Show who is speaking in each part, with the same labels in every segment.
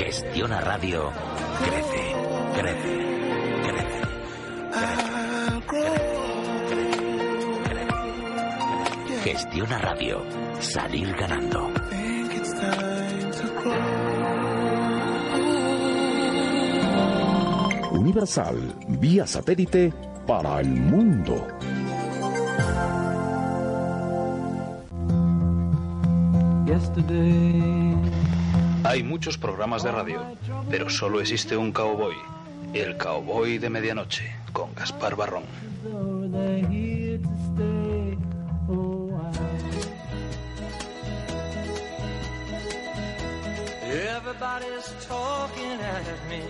Speaker 1: Gestiona Radio crece, crece, crece. crece. Gestiona Radio. Salir ganando.
Speaker 2: Universal, vía satélite para el mundo.
Speaker 3: Hay muchos programas de radio, pero solo existe un cowboy. El cowboy de medianoche, con Gaspar Barrón.
Speaker 4: Everybody's talking at me.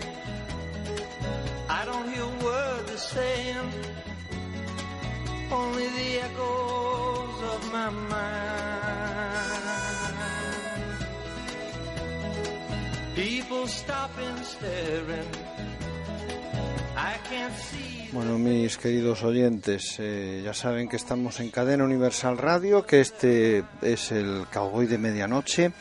Speaker 4: I don't hear only the
Speaker 5: Bueno, mis queridos oyentes, eh, ya saben que estamos en Cadena Universal Radio, que este es el Cowboy de Medianoche.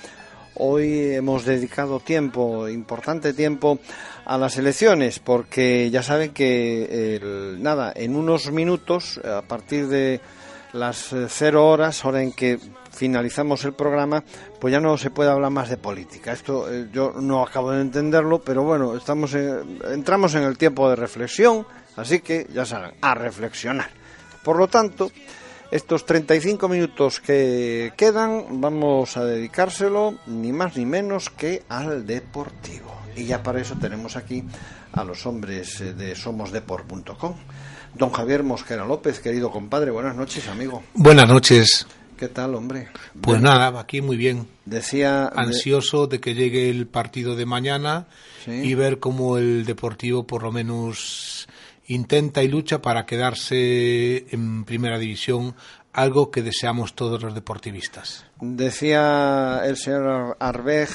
Speaker 5: Hoy hemos dedicado tiempo, importante tiempo, a las elecciones, porque ya saben que, el, nada, en unos minutos, a partir de las eh, cero horas, hora en que finalizamos el programa, pues ya no se puede hablar más de política. Esto eh, yo no acabo de entenderlo, pero bueno, estamos en- entramos en el tiempo de reflexión, así que ya saben, a reflexionar. Por lo tanto, estos 35 minutos que quedan vamos a dedicárselo ni más ni menos que al deportivo. Y ya para eso tenemos aquí a los hombres eh, de somosdeport.com. Don Javier Mosquera López, querido compadre, buenas noches, amigo.
Speaker 6: Buenas noches.
Speaker 5: ¿Qué tal, hombre?
Speaker 6: Pues nada, aquí muy bien.
Speaker 5: Decía... de-
Speaker 6: Ansioso de que llegue el partido de mañana
Speaker 5: Sí.
Speaker 6: y ver cómo el Deportivo por lo menos intenta y lucha para quedarse en primera división, algo que deseamos todos los deportivistas.
Speaker 5: Decía el señor Arbej,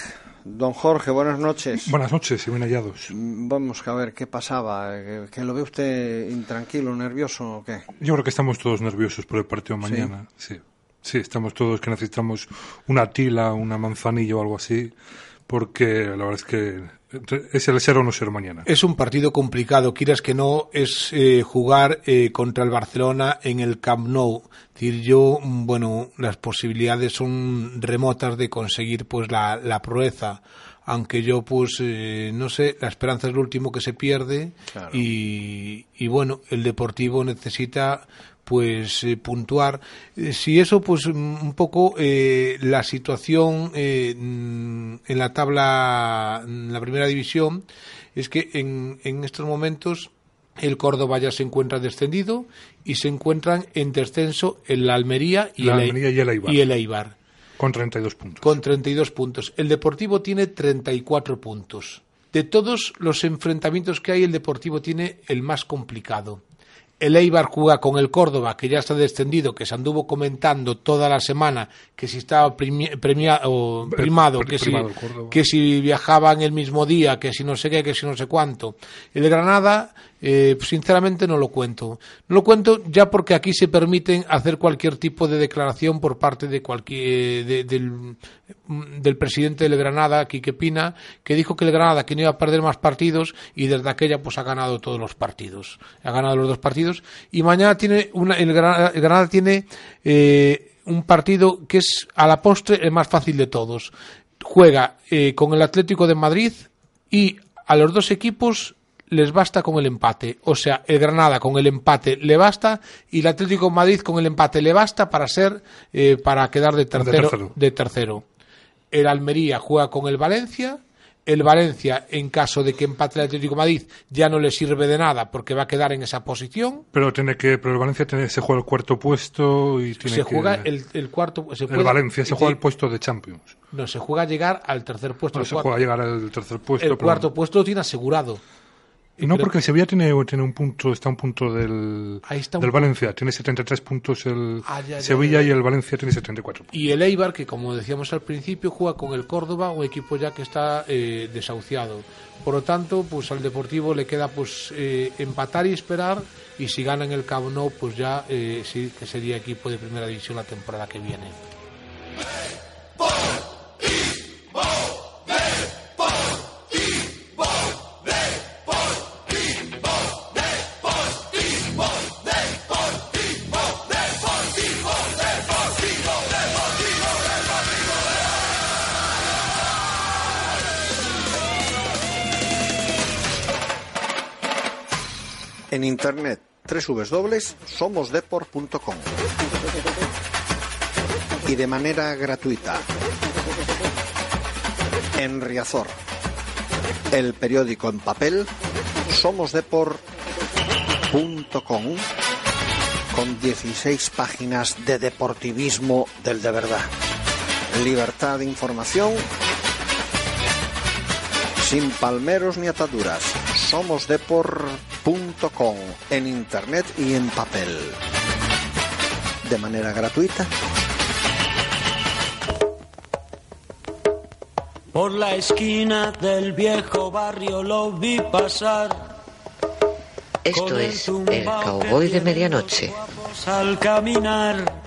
Speaker 5: don Jorge, buenas noches.
Speaker 7: Buenas noches y bien hallados.
Speaker 5: Vamos a ver qué pasaba, que, que lo ve usted intranquilo, nervioso o qué.
Speaker 7: Yo creo que estamos todos nerviosos por el partido de
Speaker 5: Sí.
Speaker 7: mañana. Sí. sí, estamos todos que necesitamos una tila, una manzanilla o algo así, porque la verdad es que es el ser o no ser mañana.
Speaker 6: Es un partido complicado, quieras que no, es eh, jugar eh, contra el Barcelona en el Camp Nou. Es decir, yo, bueno, las posibilidades son remotas de conseguir pues la, la proeza. Aunque yo, pues, eh, no sé, la esperanza es lo último que se pierde.
Speaker 5: Claro.
Speaker 6: Y, y bueno, el Deportivo necesita pues eh, puntuar Eh, si eso pues mm, un poco eh, la situación eh, mm, en la tabla en la primera división es que en, en estos momentos el Córdoba ya se encuentra descendido y se encuentran en descenso el Almería y,
Speaker 7: La
Speaker 6: el,
Speaker 7: Almería y el Eibar.
Speaker 6: y el Eibar
Speaker 7: Con 32 puntos.
Speaker 6: con 32 puntos. El Deportivo tiene 34 puntos. De todos los enfrentamientos que hay, el Deportivo tiene el más complicado. El Eibar juega con el Córdoba, que ya está descendido, que se anduvo comentando toda la semana que si estaba primi- premia- o primado,
Speaker 7: pri-
Speaker 6: que si,
Speaker 7: primado Córdoba.
Speaker 6: que si viajaban el mismo día, que si no sé qué, que si no sé cuánto. El Granada, eh, sinceramente no lo cuento. No lo cuento ya porque aquí se permiten hacer cualquier tipo de declaración por parte de cualquier de- del, del presidente del Granada, Quique Pina, que dijo que el Granada que no iba a perder más partidos y desde aquella pues ha ganado todos los partidos. Ha ganado los dos partidos y mañana tiene una, el, Granada, el Granada tiene eh, un partido que es a la postre el más fácil de todos. Juega eh, con el Atlético de Madrid y a los dos equipos les basta con el empate. O sea, el Granada con el empate le basta y el Atlético de Madrid con el empate le basta para ser eh, para quedar de tercero,
Speaker 7: tercero.
Speaker 6: de tercero. El Almería juega con el Valencia. El Valencia, en caso de que empate el Atlético de Madrid, ya no le sirve de nada porque va a quedar en esa posición.
Speaker 7: Pero tiene que, pero el Valencia tiene, se juega el cuarto puesto y tiene
Speaker 6: Se
Speaker 7: que-
Speaker 6: juega el, el cuarto. Se
Speaker 7: el Valencia se juega el puesto de Champions.
Speaker 6: No, se juega a llegar al tercer puesto.
Speaker 7: No se
Speaker 6: cuarto,
Speaker 7: juega a llegar al tercer puesto.
Speaker 6: el cuarto puesto lo tiene asegurado.
Speaker 7: Y no, porque el Sevilla tiene, tiene un punto, está a un punto del,
Speaker 6: Ahí está un
Speaker 7: del. Valencia. Tiene 73 puntos el
Speaker 6: Ah, ya, ya,
Speaker 7: Sevilla
Speaker 6: ya,
Speaker 7: y el Valencia tiene 74 puntos.
Speaker 6: Y el Eibar, que como decíamos al principio, juega con el Córdoba, un equipo ya que está eh, desahuciado. Por lo tanto, pues al Deportivo le queda pues eh, empatar y esperar, y si gana en el Camp Nou, pues ya eh, sí que sería equipo de primera división la temporada que viene.
Speaker 5: En internet www.somosdepor.com y de manera gratuita en Riazor, el periódico en papel somosdepor.com con 16 páginas de deportivismo del de verdad. Libertad de información sin palmeros ni ataduras. Somosdepor.com en internet y en papel. De manera gratuita.
Speaker 8: Por la esquina del viejo barrio lo vi pasar.
Speaker 9: Esto es el cowboy de medianoche.
Speaker 8: Al caminar.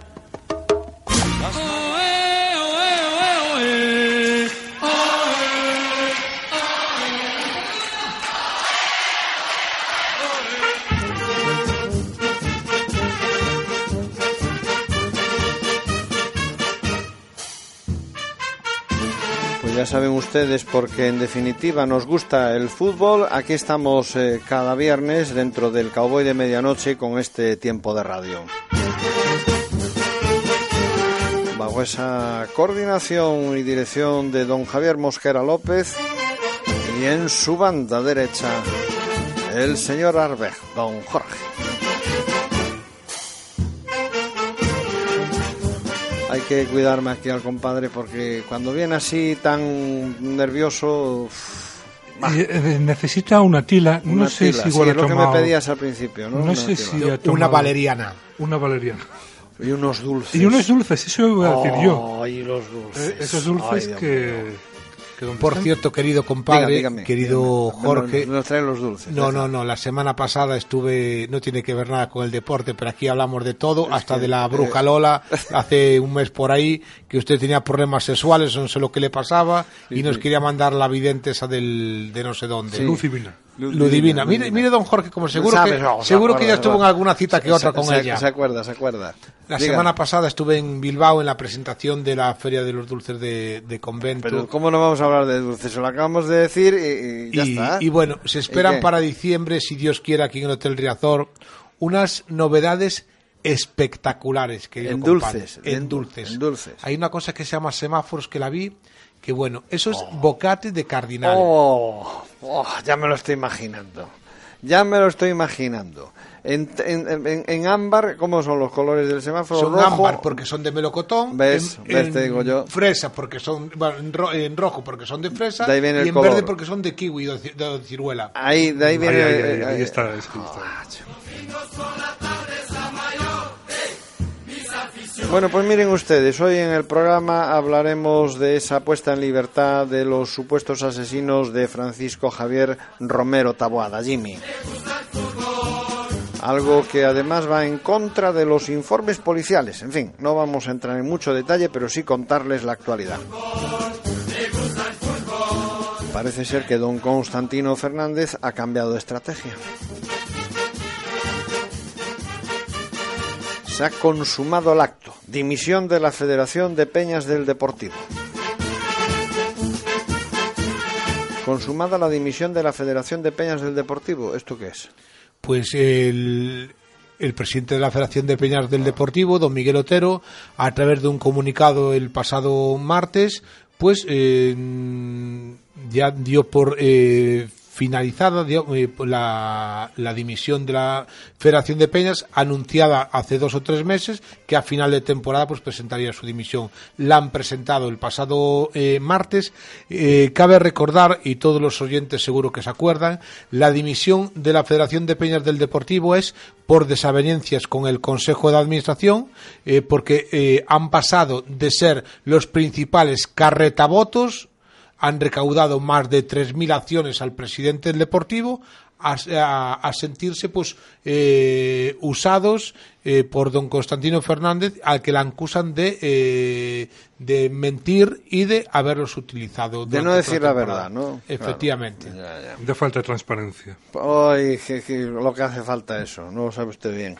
Speaker 5: Ya saben ustedes, porque en definitiva nos gusta el fútbol. Aquí estamos eh, cada viernes dentro del Cowboy de Medianoche con este tiempo de radio. Bajo esa coordinación y dirección de don Javier Mosquera López y en su banda derecha el señor Arbej, don Jorge. Hay que cuidarme aquí al compadre porque cuando viene así tan nervioso... uf, bah,
Speaker 7: Eh, necesita una tila, no
Speaker 5: una
Speaker 7: sé
Speaker 5: tila.
Speaker 7: si igual
Speaker 5: Sí,
Speaker 7: ha
Speaker 5: es lo que me
Speaker 7: tomado-
Speaker 5: pedías al principio, ¿no?
Speaker 7: No
Speaker 5: Una
Speaker 7: sé
Speaker 5: tila.
Speaker 7: si ha
Speaker 6: Una
Speaker 7: tomado-
Speaker 6: valeriana.
Speaker 7: Una valeriana.
Speaker 5: Y unos dulces.
Speaker 7: Y unos dulces, eso voy a decir yo.
Speaker 5: Ay, los dulces.
Speaker 7: Eh, esos dulces
Speaker 5: Ay,
Speaker 7: que, que ¿dónde
Speaker 6: Por
Speaker 7: están?
Speaker 6: cierto, querido compadre,
Speaker 5: Dígame, dígame,
Speaker 6: querido
Speaker 5: dígame.
Speaker 6: Jorge,
Speaker 5: Nos, nos traen los dulces.
Speaker 6: No, no, no. La semana pasada estuve, no tiene que ver nada con el deporte, pero aquí hablamos de todo, hasta
Speaker 5: que,
Speaker 6: de la bruja
Speaker 5: eh,
Speaker 6: Lola, hace un mes por ahí, que usted tenía problemas sexuales, no sé lo que le pasaba, y nos
Speaker 5: sí.
Speaker 6: quería mandar la vidente esa del, de no sé dónde.
Speaker 7: Luz divina.
Speaker 6: Ludivina. Mire, mire, don Jorge, como seguro que, seguro que estuvo en alguna cita que otra con
Speaker 5: se-
Speaker 6: ella.
Speaker 5: Se acuerda, se acuerda.
Speaker 6: La semana pasada estuve en Bilbao en la presentación de la Feria de los Dulces de, de Convento.
Speaker 5: Pero ¿cómo no vamos a hablar de dulces? Se lo acabamos de decir y, y ya
Speaker 6: y,
Speaker 5: está.
Speaker 6: y bueno, se
Speaker 5: ¿Y
Speaker 6: esperan para diciembre, si Dios quiere, aquí en el Hotel Riazor, unas novedades espectaculares. querido
Speaker 5: En dulces,
Speaker 6: En
Speaker 5: en-
Speaker 6: dulces.
Speaker 5: en dulces.
Speaker 6: Hay una cosa que se llama semáforos que la vi, que bueno, eso es bocate de cardinal.
Speaker 5: Oh, oh, ya me lo estoy imaginando. Ya me lo estoy imaginando. En, en- en- en ámbar, ¿cómo son los colores del semáforo?
Speaker 6: son
Speaker 5: Rojo,
Speaker 6: ámbar porque son de melocotón,
Speaker 5: ¿Ves?
Speaker 6: en,
Speaker 5: ¿Ves?
Speaker 6: en
Speaker 5: Te digo yo.
Speaker 6: fresa porque son, bueno, en, ro- en rojo porque son de fresa
Speaker 5: De ahí viene
Speaker 6: y
Speaker 5: el
Speaker 6: en
Speaker 5: color.
Speaker 6: verde porque son de kiwi o de, de ciruela.
Speaker 5: Ahí, de ahí
Speaker 7: Ahí,
Speaker 5: viene.
Speaker 7: ahí, ahí, ahí está, ahí está.
Speaker 5: Bueno, pues miren ustedes, hoy en el programa hablaremos de esa puesta en libertad de los supuestos asesinos de Francisco Javier Romero Taboada, Jimmy. Algo que además va en contra de los informes policiales. En fin, no vamos a entrar en mucho detalle, pero sí contarles la actualidad. Parece ser que don Constantino Fernández ha cambiado de estrategia. Se ha consumado el acto. Dimisión de la Federación de Peñas del Deportivo. Consumada la dimisión de la Federación de Peñas del Deportivo. ¿Esto qué es?
Speaker 6: Pues el, el presidente de la Federación de Peñas del Deportivo, don Miguel Otero, a través de un comunicado el pasado martes, pues eh, ya dio por eh, finalizada eh, la, la dimisión de la Federación de Peñas, anunciada hace dos o tres meses, que a final de temporada pues presentaría su dimisión. La han presentado el pasado eh, martes. Eh, cabe recordar, y todos los oyentes seguro que se acuerdan, la dimisión de la Federación de Peñas del Deportivo es por desavenencias con el Consejo de Administración, porque han pasado de ser los principales carretavotos han recaudado más de 3.000 acciones al presidente del Deportivo a, a- a sentirse pues eh, usados eh, por don Constantino Fernández al que la acusan de, eh, de mentir y de haberlos utilizado.
Speaker 5: De no decir la verdad, ¿no?
Speaker 6: Efectivamente.
Speaker 7: De falta de transparencia.
Speaker 5: Ay, que- que lo que hace falta eso, no lo sabe usted bien.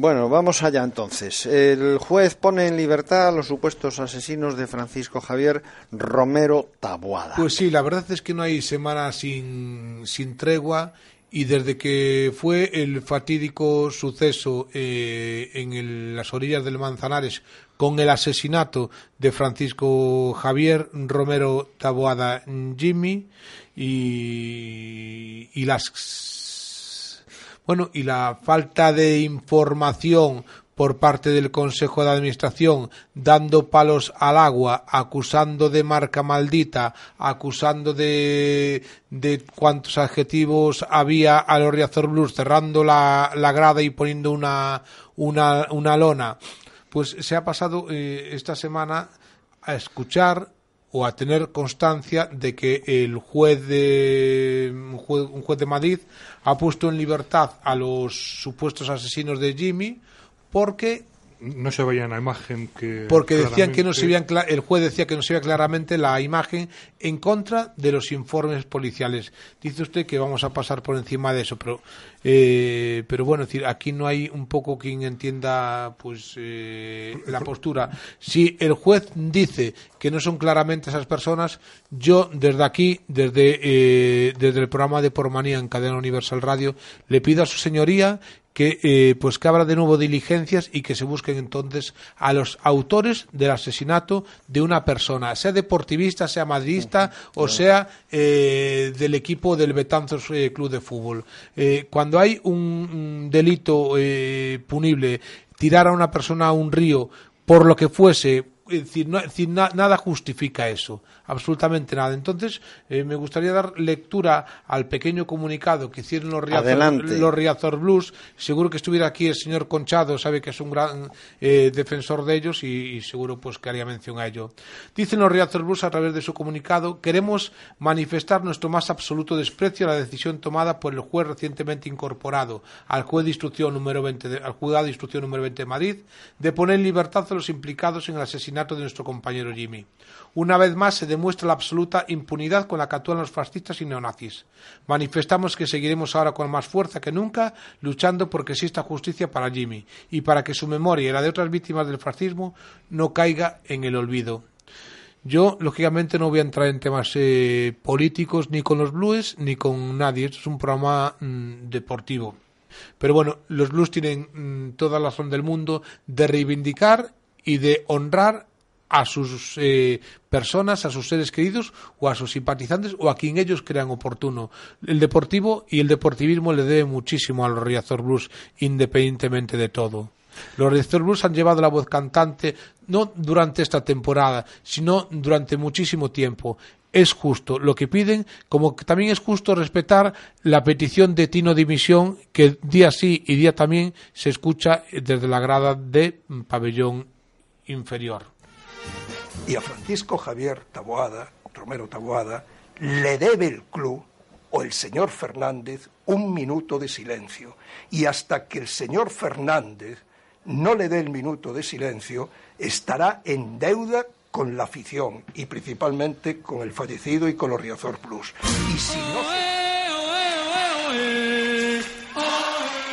Speaker 5: Bueno, vamos allá entonces. El juez pone en libertad a los supuestos asesinos de Francisco Javier Romero Taboada.
Speaker 6: Pues sí, la verdad es que no hay semana sin, sin tregua y desde que fue el fatídico suceso eh, en el- las orillas del Manzanares con el asesinato de Francisco Javier Romero Taboada Jimmy y, y las bueno y la falta de información por parte del Consejo de Administración, dando palos al agua, acusando de marca maldita, acusando de, de cuántos adjetivos había a los Riazor Blues, cerrando la, la grada y poniendo una, una, una lona. Pues se ha pasado eh, esta semana a escuchar o a tener constancia de que el juez de un juez, un juez de Madrid ha puesto en libertad a los supuestos asesinos de Jimmy porque
Speaker 7: No se veía la imagen que.
Speaker 6: porque decían que no se veían el juez decía que no se veía claramente la imagen en contra de los informes policiales dice usted que vamos a pasar por encima de eso pero eh, pero bueno es decir aquí no hay un poco quien entienda pues eh, la postura si el juez dice que no son claramente esas personas yo desde aquí desde eh, desde el programa de Pormanía en Cadena Universal Radio le pido a su señoría que eh, pues que abra de nuevo diligencias y que se busquen entonces a los autores del asesinato de una persona, sea deportivista, sea madridista o sea eh, del equipo del Betanzos eh, Club de Fútbol. Eh, cuando hay un, un delito eh, punible, tirar a una persona a un río por lo que fuese, es decir, no- es decir, na- nada justifica eso, absolutamente nada. Entonces, eh, me gustaría dar lectura al pequeño comunicado que hicieron los Riazor, los Riazor Blues. Seguro que estuviera aquí el señor Conchado, sabe que es un gran eh, defensor de ellos y, y seguro pues que haría mención a ello. Dicen los Riazor Blues a través de su comunicado, queremos manifestar nuestro más absoluto desprecio a la decisión tomada por el juez recientemente incorporado al juez de instrucción número 20 de- al juzgado de instrucción número 20 de Madrid de poner en libertad a los implicados en el asesinato de nuestro compañero Jimmy. Una vez más se demuestra la absoluta impunidad con la que actúan los fascistas y neonazis. Manifestamos que seguiremos ahora con más fuerza que nunca luchando por que exista justicia para Jimmy y para que su memoria y la de otras víctimas del fascismo no caiga en el olvido. Yo, lógicamente, no voy a entrar en temas eh, políticos ni con los Blues ni con nadie. Esto es un programa mm, deportivo. Pero bueno, los Blues tienen mm, toda la razón del mundo de reivindicar y de honrar a sus eh, personas, a sus seres queridos o a sus simpatizantes o a quien ellos crean oportuno. El deportivo y el deportivismo le debe muchísimo a los Riazor Blues independientemente de todo. Los Riazor Blues han llevado la voz cantante no durante esta temporada, sino durante muchísimo tiempo. Es justo lo que piden, como que también es justo respetar la petición de Tino Dimisión, que día sí y día también se escucha desde la grada de pabellón inferior.
Speaker 10: Y a Francisco Javier Taboada, Romero Taboada, le debe el club o el señor Fernández un minuto de silencio. Y hasta que el señor Fernández no le dé el minuto de silencio, estará en deuda con la afición y principalmente con el fallecido y con los Riazor Plus. Y si no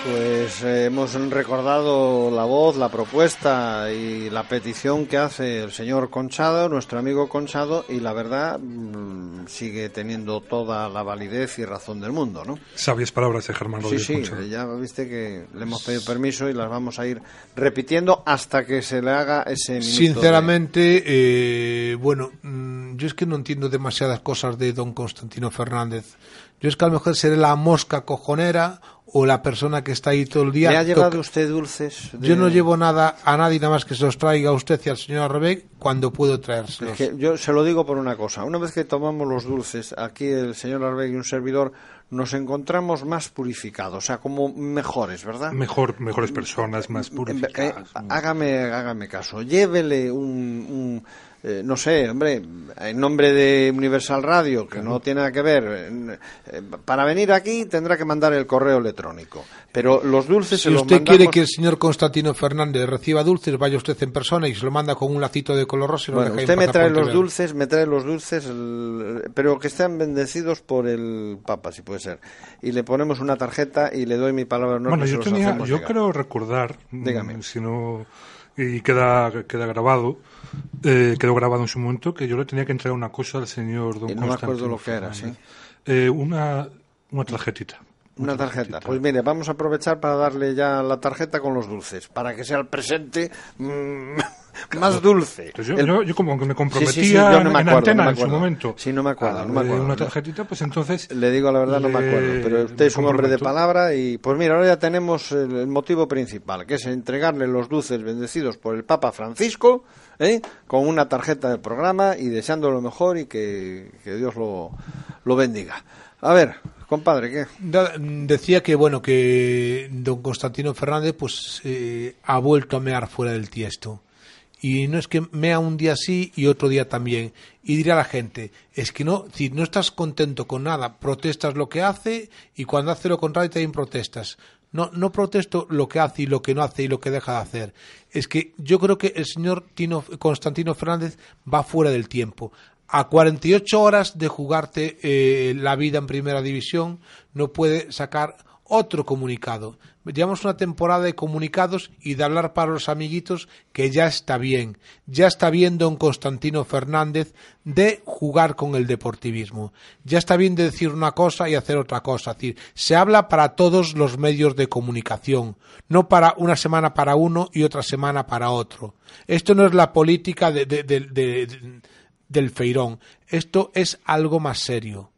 Speaker 5: Pues eh, hemos recordado la voz, la propuesta y la petición que hace el señor Conchado, nuestro amigo Conchado, y la verdad mm, sigue teniendo toda la validez y razón del mundo, ¿no?
Speaker 7: Sabias palabras de Germán
Speaker 5: Sí,
Speaker 7: Rodríguez
Speaker 5: sí,
Speaker 7: Conchado.
Speaker 5: ya viste que le hemos pedido permiso y las vamos a ir repitiendo hasta que se le haga ese minuto. de-
Speaker 6: Sinceramente, eh, bueno, mm, yo es que no entiendo demasiadas cosas de don Constantino Fernández. Yo es que a lo mejor seré la mosca cojonera o la persona que está ahí todo el día.
Speaker 5: ¿Le ha llevado
Speaker 6: toca-
Speaker 5: usted dulces? de-
Speaker 6: Yo no llevo nada a nadie, nada más que se los traiga a usted y al señor Arrebec cuando puedo traérselos.
Speaker 5: Es que yo se lo digo por una cosa. Una vez que tomamos los dulces, aquí el señor Arbeg y un servidor, nos encontramos más purificados, o sea, como mejores, ¿verdad?
Speaker 7: Mejor, mejores personas, más
Speaker 5: Eh,
Speaker 7: purificadas.
Speaker 5: hágame, hágame caso. Llévele un, un, eh, no sé, hombre, en nombre de Universal Radio, que no tiene nada que ver. eh, eh, para venir aquí tendrá que mandar el correo electrónico. Pero los dulces se
Speaker 6: Si
Speaker 5: los
Speaker 6: usted
Speaker 5: mandamos-
Speaker 6: quiere que el señor Constantino Fernández reciba dulces, vaya usted en persona y se lo manda con un lacito de color rosa y lo
Speaker 5: Bueno,
Speaker 6: deja
Speaker 5: usted me trae los dulces, me trae los dulces, el- pero que estén bendecidos por el Papa, si puede ser. Y le ponemos una tarjeta y le doy mi palabra honor
Speaker 7: Bueno, yo tenía, yo creo recordar, mm,
Speaker 5: Dígame.
Speaker 7: si no y queda queda grabado, eh, quedó grabado en su momento que yo le tenía que entregar una cosa al señor don
Speaker 5: Y no me acuerdo lo que era,
Speaker 7: Fernández. Eh, una una tarjetita
Speaker 5: Una tarjeta. Pues mire, vamos a aprovechar para darle ya la tarjeta con los dulces, para que sea el presente mm, más dulce.
Speaker 7: Pues yo,
Speaker 5: El-
Speaker 7: yo- yo como que me comprometía
Speaker 5: Sí, sí, sí, no me
Speaker 7: en
Speaker 5: acuerdo,
Speaker 7: antena
Speaker 5: no me
Speaker 7: en su momento.
Speaker 5: Sí, no me acuerdo, no me acuerdo.
Speaker 7: Una tarjetita, pues entonces...
Speaker 5: Le digo la verdad, no me acuerdo, pero usted es un hombre de palabra y pues mira, ahora ya tenemos el motivo principal, que es entregarle los dulces bendecidos por el Papa Francisco, ¿eh? con una tarjeta del programa y deseando lo mejor y que, que Dios lo, lo bendiga. A ver, compadre, ¿qué?
Speaker 6: Decía que bueno que don Constantino Fernández pues eh, ha vuelto a mear fuera del tiesto y no es que mea un día sí y otro día también y dirá la gente es que no si no estás contento con nada protestas lo que hace y cuando hace lo contrario también protestas no no protesto lo que hace y lo que no hace y lo que deja de hacer. Es que yo creo que el señor Tino, Constantino Fernández va fuera del tiempo. A 48 horas de jugarte eh, la vida en primera división no puede sacar otro comunicado. Llevamos una temporada de comunicados y de hablar para los amiguitos que ya está bien. Ya está bien don Constantino Fernández de jugar con el deportivismo. Ya está bien de decir una cosa y hacer otra cosa. Es decir, se habla para todos los medios de comunicación, no para una semana para uno y otra semana para otro. Esto no es la política de- de- de- de- de- del feirón. Esto es algo más serio.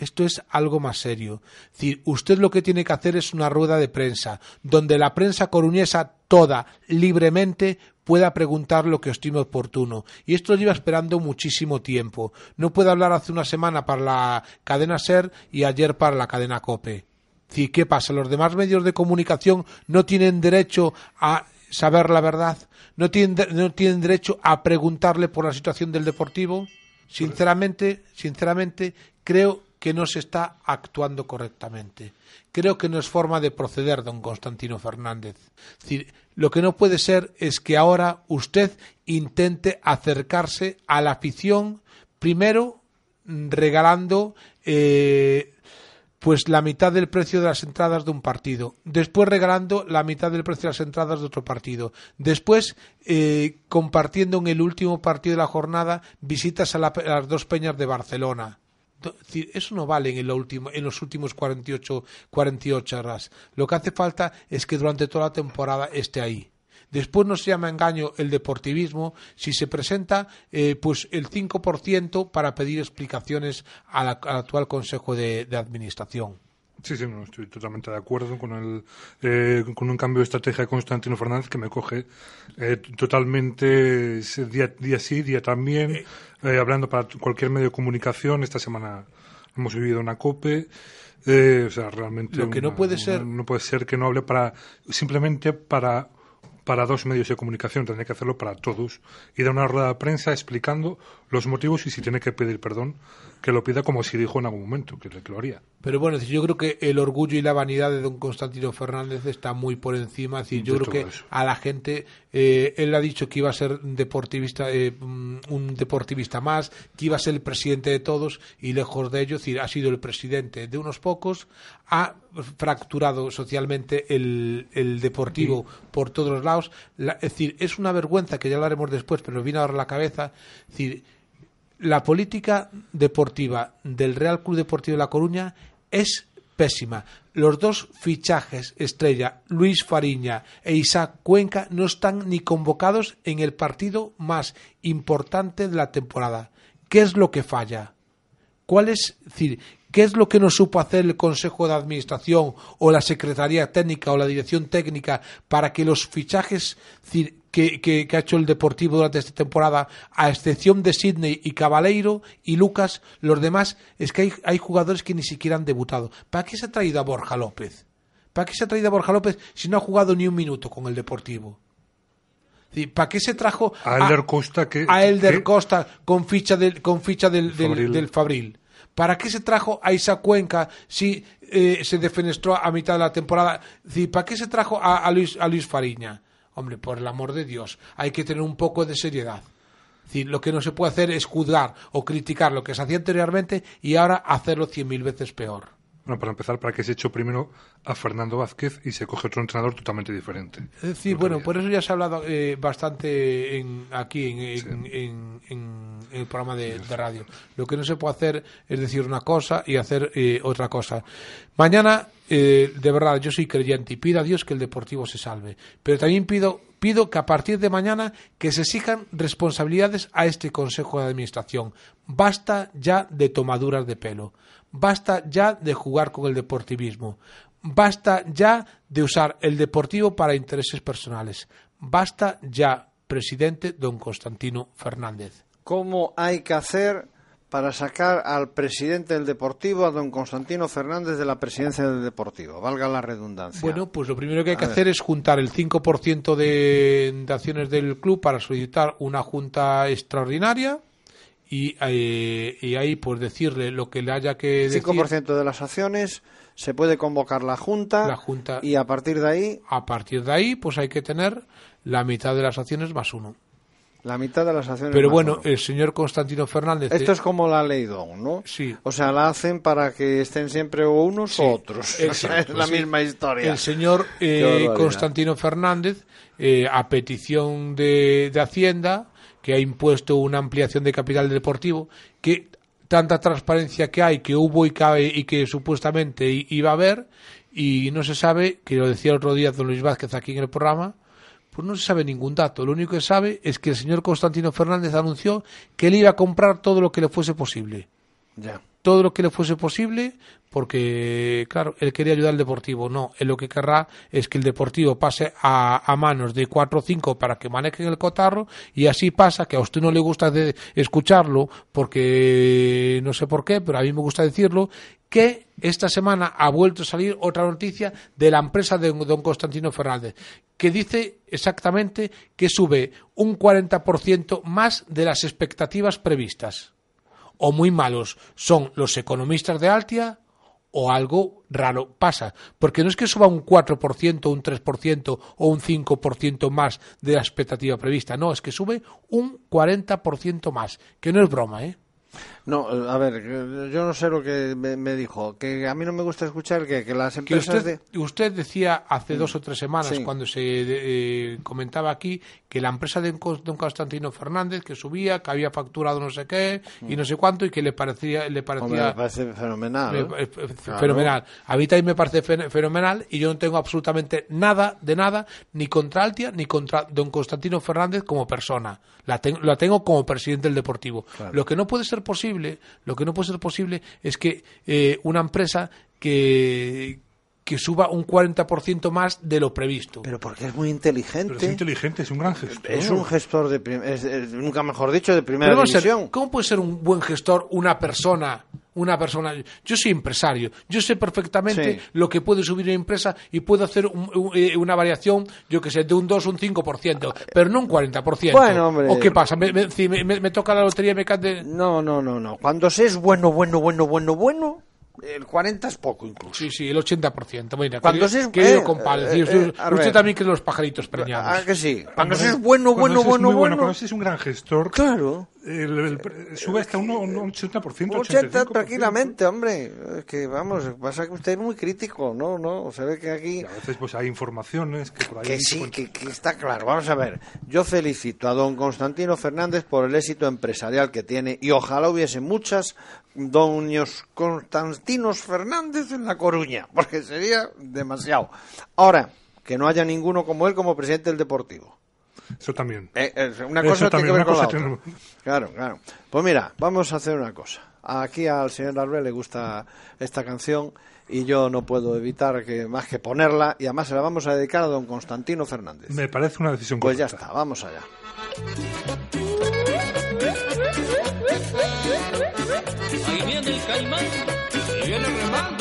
Speaker 6: Esto es algo más serio. Es decir, usted lo que tiene que hacer es una rueda de prensa, donde la prensa coruñesa toda, libremente, pueda preguntar lo que estime oportuno. Y esto lo lleva esperando muchísimo tiempo. No puede hablar hace una semana para la cadena SER y ayer para la cadena COPE. Es decir, ¿qué pasa? ¿Los demás medios de comunicación no tienen derecho a saber la verdad? ¿No tienen, no tienen derecho a preguntarle por la situación del deportivo? Sinceramente, sinceramente, creo que no se está actuando correctamente. Creo que no es forma de proceder, don Constantino Fernández. Decir, lo que no puede ser es que ahora usted intente acercarse a la afición, primero mm, regalando eh, pues la mitad del precio de las entradas de un partido, después regalando la mitad del precio de las entradas de otro partido, después eh, compartiendo en el último partido de la jornada visitas a, la- a las dos peñas de Barcelona. Eso no vale en, en los últimos 48, 48 horas. Lo que hace falta es que durante toda la temporada esté ahí. Después no se llama engaño el deportivismo si se presenta eh, pues el 5% para pedir explicaciones al actual Consejo de Administración.
Speaker 7: Sí, sí, no, estoy totalmente de acuerdo con el eh, con un cambio de estrategia de Constantino Fernández que me coge eh, totalmente día, día sí, día también, eh, hablando para cualquier medio de comunicación. Esta semana hemos vivido una COPE. eh, o sea, realmente.
Speaker 6: Lo que no
Speaker 7: una-
Speaker 6: puede ser-
Speaker 7: No puede ser que no hable para. Simplemente para para dos medios de comunicación, tendría que hacerlo para todos y dar una rueda de prensa explicando los motivos y si tiene que pedir perdón, que lo pida como si dijo en algún momento, que, que lo haría.
Speaker 6: Pero bueno, es decir, yo creo que el orgullo y la vanidad de don Constantino Fernández está muy por encima. Es decir, yo
Speaker 7: De
Speaker 6: creo que
Speaker 7: eso.
Speaker 6: a la gente, eh, él ha dicho que iba a ser deportivista, eh, mm, un deportivista más, que iba a ser el presidente de todos y lejos de ello, es decir, ha sido el presidente de unos pocos, ha fracturado socialmente el, el deportivo por todos los lados. La- es decir, es una vergüenza que ya lo haremos después, pero me viene ahora a la cabeza. Es decir, la política deportiva del Real Club Deportivo de La Coruña es pésima. Los dos fichajes estrella, Luis Fariña e Isaac Cuenca, no están ni convocados en el partido más importante de la temporada. ¿Qué es lo que falla? ¿Cuál es, decir, qué es lo que no supo hacer el Consejo de Administración o la Secretaría Técnica o la Dirección Técnica para que los fichajes que, que- que ha hecho el Deportivo durante esta temporada, a excepción de Sidney y Cabaleiro y Lucas, los demás es que hay, hay jugadores que ni siquiera han debutado. ¿Para qué se ha traído a Borja López? ¿Para qué se ha traído a Borja López si no ha jugado ni un minuto con el Deportivo? ¿Para qué se trajo
Speaker 7: A Elder Costa que-
Speaker 6: a Elder Costa con ficha del, con ficha del, del-
Speaker 7: Fabril.
Speaker 6: del Fabril? ¿Para qué se trajo a Isa Cuenca si eh, se defenestró a mitad de la temporada? ¿Para qué se trajo a, a Luis, a Luis Fariña? Hombre, por el amor de Dios, hay que tener un poco de seriedad. Lo que no se puede hacer es juzgar o criticar lo que se hacía anteriormente y ahora hacerlo cien mil veces peor.
Speaker 7: Bueno, para empezar, para que se eche primero a Fernando Vázquez y se coge otro entrenador totalmente diferente.
Speaker 6: Es decir, bueno, por eso ya se ha hablado eh, bastante en, aquí en, el programa de, de radio. Lo que no se puede hacer es decir una cosa y hacer eh, otra cosa. Mañana, eh, de verdad, yo soy creyente y pido a Dios que el Deportivo se salve. Pero también pido, pido que a partir de mañana que se exijan responsabilidades a este Consejo de Administración. Basta ya de tomaduras de pelo. Basta ya de jugar con el deportivismo. Basta ya de usar el deportivo para intereses personales. Basta ya, presidente don Constantino Fernández.
Speaker 5: ¿Cómo hay que hacer para sacar al presidente del Deportivo, a don Constantino Fernández, de la presidencia del Deportivo? Valga la redundancia.
Speaker 6: Bueno, pues lo primero que hay que
Speaker 5: ver.
Speaker 6: hacer es juntar el 5% de, de acciones del club para solicitar una junta extraordinaria y, eh, y ahí pues decirle lo que le haya que decir.
Speaker 5: 5% de las acciones, se puede convocar la Junta,
Speaker 6: La Junta.
Speaker 5: y a partir de ahí
Speaker 6: A partir de ahí, pues hay que tener la mitad de las acciones más uno.
Speaker 5: La mitad de las acciones.
Speaker 6: Pero bueno, el señor Constantino Fernández.
Speaker 5: Esto
Speaker 6: eh,
Speaker 5: es como la ley Don, ¿no?
Speaker 6: Sí.
Speaker 5: O sea, la hacen para que estén siempre o unos
Speaker 6: Sí,
Speaker 5: o otros.
Speaker 6: exacto,
Speaker 5: es la
Speaker 6: sí.
Speaker 5: misma historia.
Speaker 6: El señor eh. Constantino Fernández, eh, a petición de, de Hacienda, que ha impuesto una ampliación de capital deportivo, que tanta transparencia que hay, que hubo y, cabe, y que supuestamente iba a haber, y no se sabe, que lo decía el otro día don Luis Vázquez aquí en el programa, pues no se sabe ningún dato. Lo único que sabe es que el señor Constantino Fernández anunció que él iba a comprar todo lo que le fuese posible
Speaker 5: Ya.
Speaker 6: Todo lo que le fuese posible, porque, claro, él quería ayudar al Deportivo. No, él lo que querrá es que el Deportivo pase a, a manos de cuatro o cinco para que manejen el cotarro, y así pasa que a usted no le gusta de- escucharlo, porque no sé por qué, pero a mí me gusta decirlo, que esta semana ha vuelto a salir otra noticia de la empresa de don Constantino Fernández, que dice exactamente que sube un 40% más de las expectativas previstas o muy malos son los economistas de Altia o algo raro pasa. Porque no es que suba un 4%, un 3% o un 5% más de la expectativa prevista. No, es que sube un 40% más. Que no es broma, ¿eh?
Speaker 5: No, a ver, yo no sé lo que me, me dijo. Que a mí no me gusta escuchar que, que las
Speaker 6: Que
Speaker 5: empresas
Speaker 6: usted,
Speaker 5: de...
Speaker 6: usted decía hace dos o tres semanas,
Speaker 5: Sí.
Speaker 6: cuando se eh, comentaba aquí, que la empresa de don Constantino Fernández, que subía, que había facturado no sé qué y no sé cuánto, y que le parecía, le parecía
Speaker 5: Hombre, me parece fenomenal.
Speaker 6: Me-
Speaker 5: ¿eh?
Speaker 6: eh,
Speaker 5: Claro.
Speaker 6: Fenomenal. A mí también me parece fen- fenomenal y yo no tengo absolutamente nada de nada ni contra Altia ni contra don Constantino Fernández como persona. La, ten- la tengo como presidente del Deportivo. Lo que no puede ser posible, lo que no puede ser posible es que eh, una empresa que que suba un 40% más de lo previsto.
Speaker 5: Pero porque es muy inteligente.
Speaker 7: Pero es inteligente, es un gran gestor.
Speaker 5: Es un gestor de es- es- nunca mejor dicho de primera división.
Speaker 6: ¿Cómo puede ser un buen gestor una persona? Una persona. Yo soy empresario. Yo sé perfectamente
Speaker 5: Sí.
Speaker 6: lo que puede subir una empresa y puedo hacer un- un- eh, una variación, yo que sé, de un 2 o un 5%, pero no un 40%.
Speaker 5: Bueno, hombre.
Speaker 6: ¿O qué pasa? ¿Me, me, si me- me- me toca la lotería y me cae de...
Speaker 5: No, no, no, no. Cuando se es bueno, bueno, bueno, bueno, bueno, el 40 es poco incluso.
Speaker 6: Sí, sí, el 80%. Mira,
Speaker 5: Cuando se es-
Speaker 6: querido
Speaker 5: eh,
Speaker 6: compadre,
Speaker 5: eh,
Speaker 6: usted,
Speaker 5: eh,
Speaker 6: usted también cree los pajaritos preñados.
Speaker 5: Ah, que sí. Cuando
Speaker 7: Cuando
Speaker 5: se es bueno, bueno, bueno, bueno.
Speaker 7: Cuando ese es un gran gestor,
Speaker 5: Claro.
Speaker 7: El- el- sube hasta un, un 80%.
Speaker 5: 80
Speaker 7: 85%.
Speaker 5: tranquilamente, hombre. Es que vamos, pasa que usted es muy crítico, ¿no? no Se ve que aquí...
Speaker 7: Y a veces pues hay informaciones que por ahí...
Speaker 5: Que sí, que está claro. Vamos a ver. Yo felicito a don Constantino Fernández por el éxito empresarial que tiene y ojalá hubiese muchas doños Constantinos Fernández en La Coruña, porque sería demasiado. Ahora, que no haya ninguno como él como presidente del Deportivo.
Speaker 7: Eso también.
Speaker 5: Eh, eh, una
Speaker 7: Eso
Speaker 5: cosa tiene que ver
Speaker 7: una
Speaker 5: con la otra.
Speaker 7: tiene-
Speaker 5: Claro, claro. Pues mira, vamos a hacer una cosa. Aquí al señor Arbel le gusta esta canción y yo no puedo evitar que más que ponerla y además se la vamos a dedicar a don Constantino Fernández.
Speaker 7: Me parece una decisión
Speaker 5: Pues ya está, vamos allá.
Speaker 8: Ahí viene el caimán, y viene con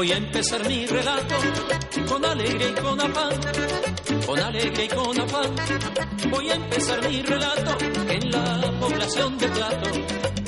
Speaker 8: Voy a empezar mi relato con alegría y con afán, con alegría y con afán. Voy a empezar mi relato en la población de Plato.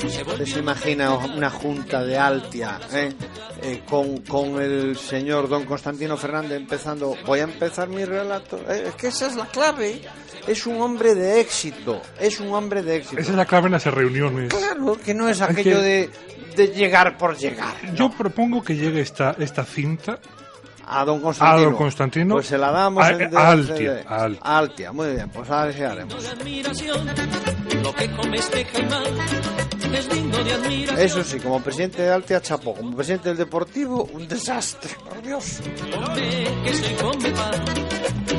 Speaker 8: Se
Speaker 5: ¿Usted se imagina una junta de Altia eh, eh, con, con el señor don Constantino Fernández empezando? Voy a empezar mi relato. Eh, es que esa es la clave. Es un hombre de éxito. Es un hombre de éxito.
Speaker 7: Esa es la clave en las reuniones.
Speaker 5: Claro, que no es aquello de, de llegar por llegar.
Speaker 7: Yo propongo que llegue esta, esta cinta
Speaker 5: A don Constantino.
Speaker 7: A don Constantino.
Speaker 5: Pues se la damos
Speaker 7: A-
Speaker 5: en
Speaker 7: a Altia, a Altia.
Speaker 5: Altia. Muy bien, pues a ver si haremos. Eso sí, como presidente de Altia, chapó. Como presidente del Deportivo, un desastre. Por Dios.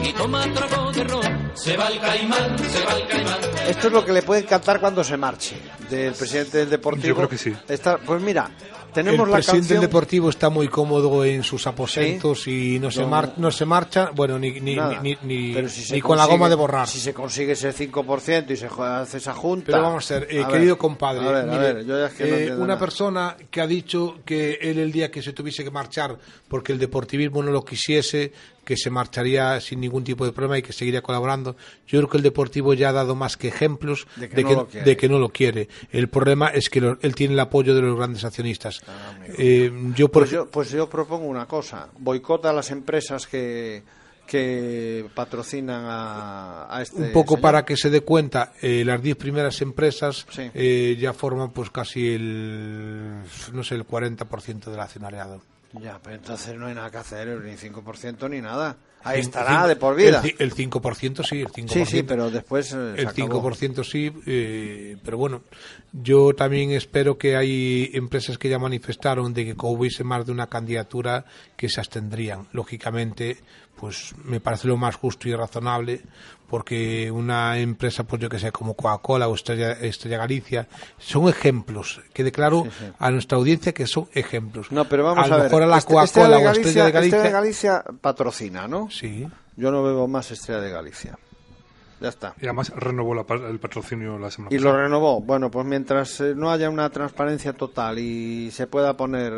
Speaker 8: Y toma trago de ron. Se va el caimán, se va el caimán.
Speaker 5: Esto es lo que le puede encantar cuando se marche del presidente del Deportivo.
Speaker 7: Yo creo que sí.
Speaker 5: Está- pues mira, tenemos
Speaker 6: el
Speaker 5: la
Speaker 6: presidente
Speaker 5: canción...
Speaker 6: del Deportivo está muy cómodo en sus aposentos y no se,
Speaker 5: No.
Speaker 6: mar- no se marcha, bueno, ni, ni, ni, ni-
Speaker 5: Pero si se
Speaker 6: ni con la goma de borrar.
Speaker 5: Si se consigue ese 5% y se hace esa junta.
Speaker 6: Pero vamos a ver, eh, querido
Speaker 5: ver,
Speaker 6: compadre,
Speaker 5: A ver, a ver, yo ya es que
Speaker 6: eh, una
Speaker 5: nada.
Speaker 6: persona que ha dicho que él el día que se tuviese que marchar porque el deportivismo no lo quisiese, que se marcharía sin ningún tipo de problema y que seguiría colaborando. Yo creo que el deportivo ya ha dado más que ejemplos
Speaker 5: De que
Speaker 6: de,
Speaker 5: no
Speaker 6: que,
Speaker 5: lo quiere.
Speaker 6: de que no lo quiere. El problema es que lo- él tiene el apoyo de los grandes accionistas. Eh, yo, por
Speaker 5: Pues yo, pues yo propongo una cosa. Boicota a las empresas que, que patrocinan a, a este
Speaker 6: un poco
Speaker 5: señor.
Speaker 6: para que se dé cuenta, eh, las 10 primeras empresas
Speaker 5: Sí.
Speaker 6: eh, ya forman pues casi el, no sé, el 40% del accionariado.
Speaker 5: Ya, pero entonces no hay nada que hacer, ni 5% ni nada. Ahí estará de por vida.
Speaker 6: El, el 5% sí, el 5%.
Speaker 5: Sí, sí, pero después eh, se
Speaker 6: El
Speaker 5: acabó.
Speaker 6: 5% sí, eh, pero bueno, yo también espero que hay empresas que ya manifestaron de que como hubiese más de una candidatura que se abstendrían. Lógicamente, pues me parece lo más justo y razonable, porque una empresa, pues yo que sé, como Coca-Cola o Estrella, Estrella Galicia, son ejemplos, que declaro a nuestra audiencia que son ejemplos.
Speaker 5: No, pero vamos
Speaker 6: a,
Speaker 5: a, ver.
Speaker 6: mejor a la
Speaker 5: Este-
Speaker 6: Coca-Cola o Estrella de Galicia,
Speaker 5: Estrella de Galicia patrocina, ¿no?
Speaker 6: sí.
Speaker 5: Yo no bebo más Estrella de Galicia. Ya está.
Speaker 7: Y además renovó la el patrocinio la semana
Speaker 5: Y lo renovó. Bueno, pues mientras eh, no haya una transparencia total y se pueda poner...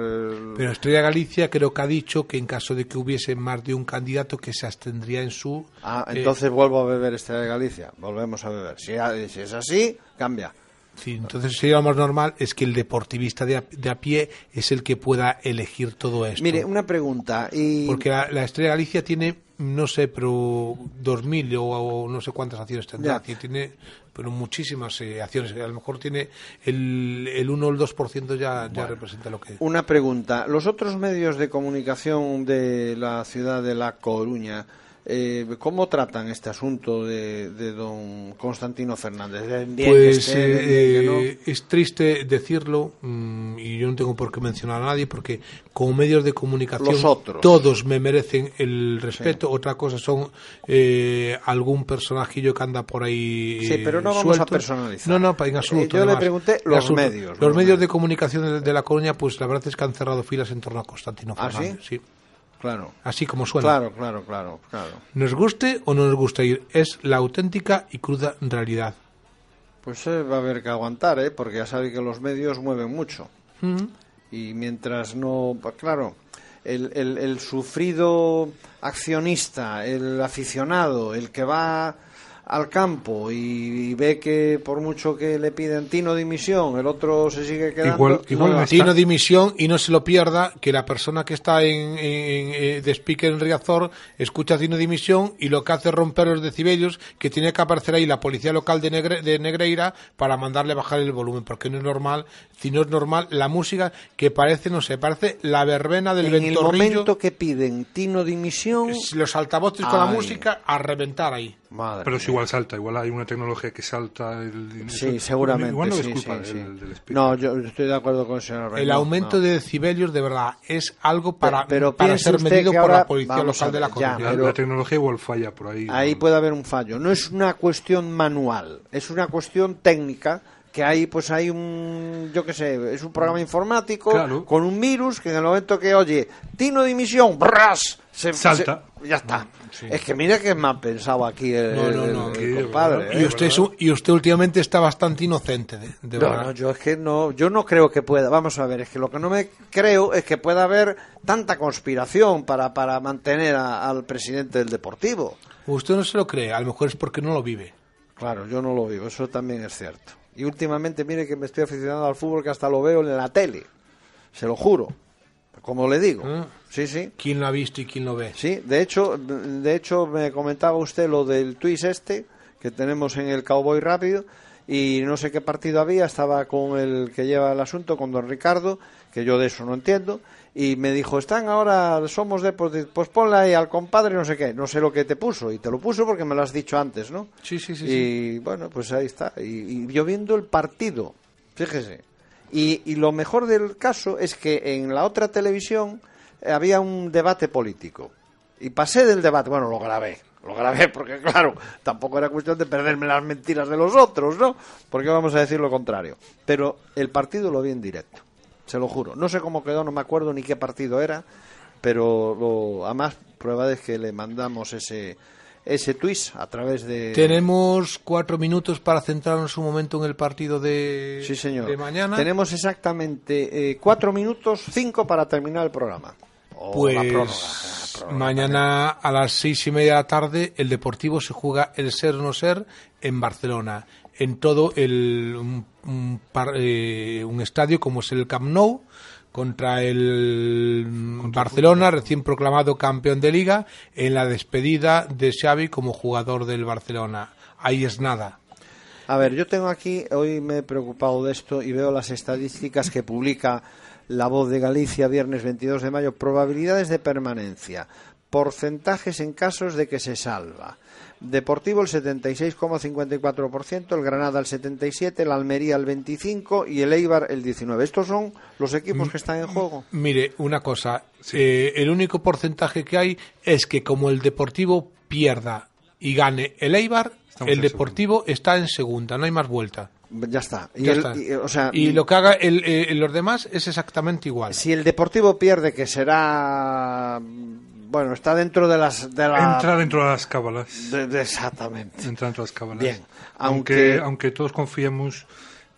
Speaker 6: Pero Estrella Galicia creo que ha dicho que en caso de que hubiese más de un candidato que se abstendría en su...
Speaker 5: Ah,
Speaker 6: eh,
Speaker 5: entonces vuelvo a beber Estrella Galicia. Volvemos a beber. Si, si es así, cambia.
Speaker 6: sí, entonces sería lo más normal es que el deportivista de a, de a pie es el que pueda elegir todo esto.
Speaker 5: Mire, una pregunta. Y...
Speaker 6: Porque la, la Estrella Galicia tiene, no sé, pero 2.000 o, o no sé cuántas acciones tendrá. Que Tiene pero muchísimas eh, acciones. A lo mejor tiene el, el 1 o el 2% ya, ya representa lo que...
Speaker 5: Una pregunta. Los otros medios de comunicación de la ciudad de La Coruña, eh, ¿cómo tratan este asunto de, de don Constantino Fernández? ¿De bien que
Speaker 6: Pues eh,
Speaker 5: no?
Speaker 6: es triste decirlo mm, y yo no tengo por qué mencionar a nadie porque como medios de comunicación todos me merecen el respeto. Otra cosa son eh, algún personajillo que anda por ahí.
Speaker 5: Sí, pero no vamos a personalizar.
Speaker 6: No, no, en absoluto.
Speaker 5: Eh, yo le pregunté los medios,
Speaker 6: Los
Speaker 5: los
Speaker 6: medios de comunicación de, de La Coruña, pues la verdad es que han cerrado filas en torno a Constantino
Speaker 5: ¿Ah, sí?
Speaker 6: Fernández. sí?
Speaker 5: Claro.
Speaker 6: Así como suena.
Speaker 5: Claro, claro, claro, claro.
Speaker 6: Nos guste o no nos guste ir, es la auténtica y cruda realidad.
Speaker 5: Pues eh, va a haber que aguantar, ¿eh? Porque ya sabe que los medios mueven mucho. Y mientras no... pues claro, el, el, el sufrido accionista, el aficionado, el que va al campo y, ve que por mucho que le piden tino dimisión, el otro se sigue quedando...
Speaker 7: Igual- igual
Speaker 5: no,
Speaker 7: está-
Speaker 6: Tino dimisión y no se lo pierda que la persona que está en, en- eh, de speaker en Riazor escucha Tino dimisión y lo que hace es romper los decibelios que tiene que aparecer ahí la policía local de, Negre- de Negreira para mandarle bajar el volumen porque no es normal si no es normal la música que parece no sé parece la verbena del
Speaker 5: en el
Speaker 6: ventorrillo
Speaker 5: momento que piden tino dimisión...
Speaker 6: los altavoces con la música a reventar ahí
Speaker 5: Madre
Speaker 7: Pero es
Speaker 5: mía.
Speaker 7: igual salta, igual hay una tecnología que salta. El,
Speaker 5: Sí,
Speaker 7: eso-
Speaker 5: seguramente.
Speaker 7: Igual no
Speaker 5: sí,
Speaker 7: es culpa
Speaker 5: sí,
Speaker 7: del,
Speaker 5: sí.
Speaker 7: del speaker.
Speaker 5: No, yo estoy de acuerdo con el señor Rey,
Speaker 6: el aumento
Speaker 5: no.
Speaker 6: de decibelios de verdad es algo para,
Speaker 5: Pero- pero
Speaker 6: para ser medido por
Speaker 5: ahora-
Speaker 6: la policía local
Speaker 5: a
Speaker 6: de la
Speaker 5: ya,
Speaker 6: Coruña
Speaker 7: la,
Speaker 5: pero-
Speaker 7: la tecnología igual falla por ahí.
Speaker 5: Ahí
Speaker 7: ¿no?
Speaker 5: puede haber un fallo. No es una cuestión manual, es una cuestión técnica que hay pues hay un yo qué sé es un programa informático
Speaker 7: Claro.
Speaker 5: con un virus que en el momento que oye tino de dimisión ¡bras! Se
Speaker 7: Salta.
Speaker 5: se- ya está es que mira que me ha pensado aquí el,
Speaker 6: No, no,
Speaker 5: el-
Speaker 6: no.
Speaker 5: el compadre
Speaker 6: Y
Speaker 5: ¿eh?
Speaker 6: usted, es un- y usted últimamente está bastante inocente, de, de
Speaker 5: No,
Speaker 6: verdad.
Speaker 5: no, yo es que no, yo no creo que pueda. Vamos a ver, es que lo que no me creo es que pueda haber tanta conspiración para, para mantener a- al presidente del Deportivo.
Speaker 6: Usted no se lo cree, a lo mejor es porque no lo vive.
Speaker 5: Claro, yo no lo vivo, eso también es cierto. Y últimamente, mire que me estoy aficionando al fútbol que hasta lo veo en la tele. Se lo juro. Como le digo.
Speaker 6: Ah.
Speaker 5: Sí, sí.
Speaker 6: ¿Quién lo ha visto y quién lo ve?
Speaker 5: Sí, de hecho, de hecho me comentaba usted lo del twist este que tenemos en el Cowboy Rápido y no sé qué partido había, estaba con el que lleva el asunto, con don Ricardo, que yo de eso no entiendo, y me dijo, están ahora, somos de, pues, pues ponle ahí al compadre, no sé qué, no sé lo que te puso, y te lo puso porque me lo has dicho antes, ¿no?
Speaker 6: Sí, sí, sí.
Speaker 5: y bueno, pues ahí está, y, y yo viendo el partido, fíjese, y, y lo mejor del caso es que en la otra televisión eh, había un debate político. Y pasé del debate, bueno, lo grabé, lo grabé porque claro, tampoco era cuestión de perderme las mentiras de los otros, ¿no? Porque vamos a decir lo contrario. Pero el partido lo vi en directo, se lo juro. No sé cómo quedó, no me acuerdo ni qué partido era, pero lo, además prueba de que le mandamos ese ese twist a través de
Speaker 6: Tenemos cuatro minutos para centrarnos un momento en el partido de,
Speaker 5: Sí, señor.
Speaker 6: de mañana.
Speaker 5: Tenemos exactamente eh, cuatro minutos, cinco para terminar el programa. O
Speaker 6: Pues
Speaker 5: la prórroga, la prórroga.
Speaker 6: mañana a las seis y media de la tarde el Deportivo se juega el ser o no ser en Barcelona, en todo el un, un par- eh, un estadio como es el Camp Nou contra el Barcelona, recién proclamado campeón de liga, en la despedida de Xavi como jugador del Barcelona. Ahí es nada.
Speaker 5: A ver, yo tengo aquí, hoy me he preocupado de esto y veo las estadísticas que publica La Voz de Galicia, viernes 22 de mayo, probabilidades de permanencia, porcentajes en casos de que se salva. Deportivo el 76,54%, el Granada el 77%, el Almería el 25% y el Eibar el 19%. Estos son los equipos que están en juego.
Speaker 6: Mire, una cosa, eh, el único porcentaje que hay es que como el Deportivo pierda y gane el Eibar,
Speaker 7: Estamos
Speaker 6: el Deportivo está en segunda, no hay más vuelta.
Speaker 5: Ya está. Y
Speaker 6: Ya
Speaker 5: el-
Speaker 6: está.
Speaker 5: y, o sea,
Speaker 6: Y lo que haga el, eh, los demás es exactamente igual.
Speaker 5: si el Deportivo pierde, que será. Bueno, está dentro de las. De la-
Speaker 7: Entra dentro de las cábalas.
Speaker 5: de- de- exactamente.
Speaker 7: Entra dentro de las cábalas.
Speaker 5: Bien.
Speaker 7: Aunque,
Speaker 5: Aunque-
Speaker 7: aunque todos confiemos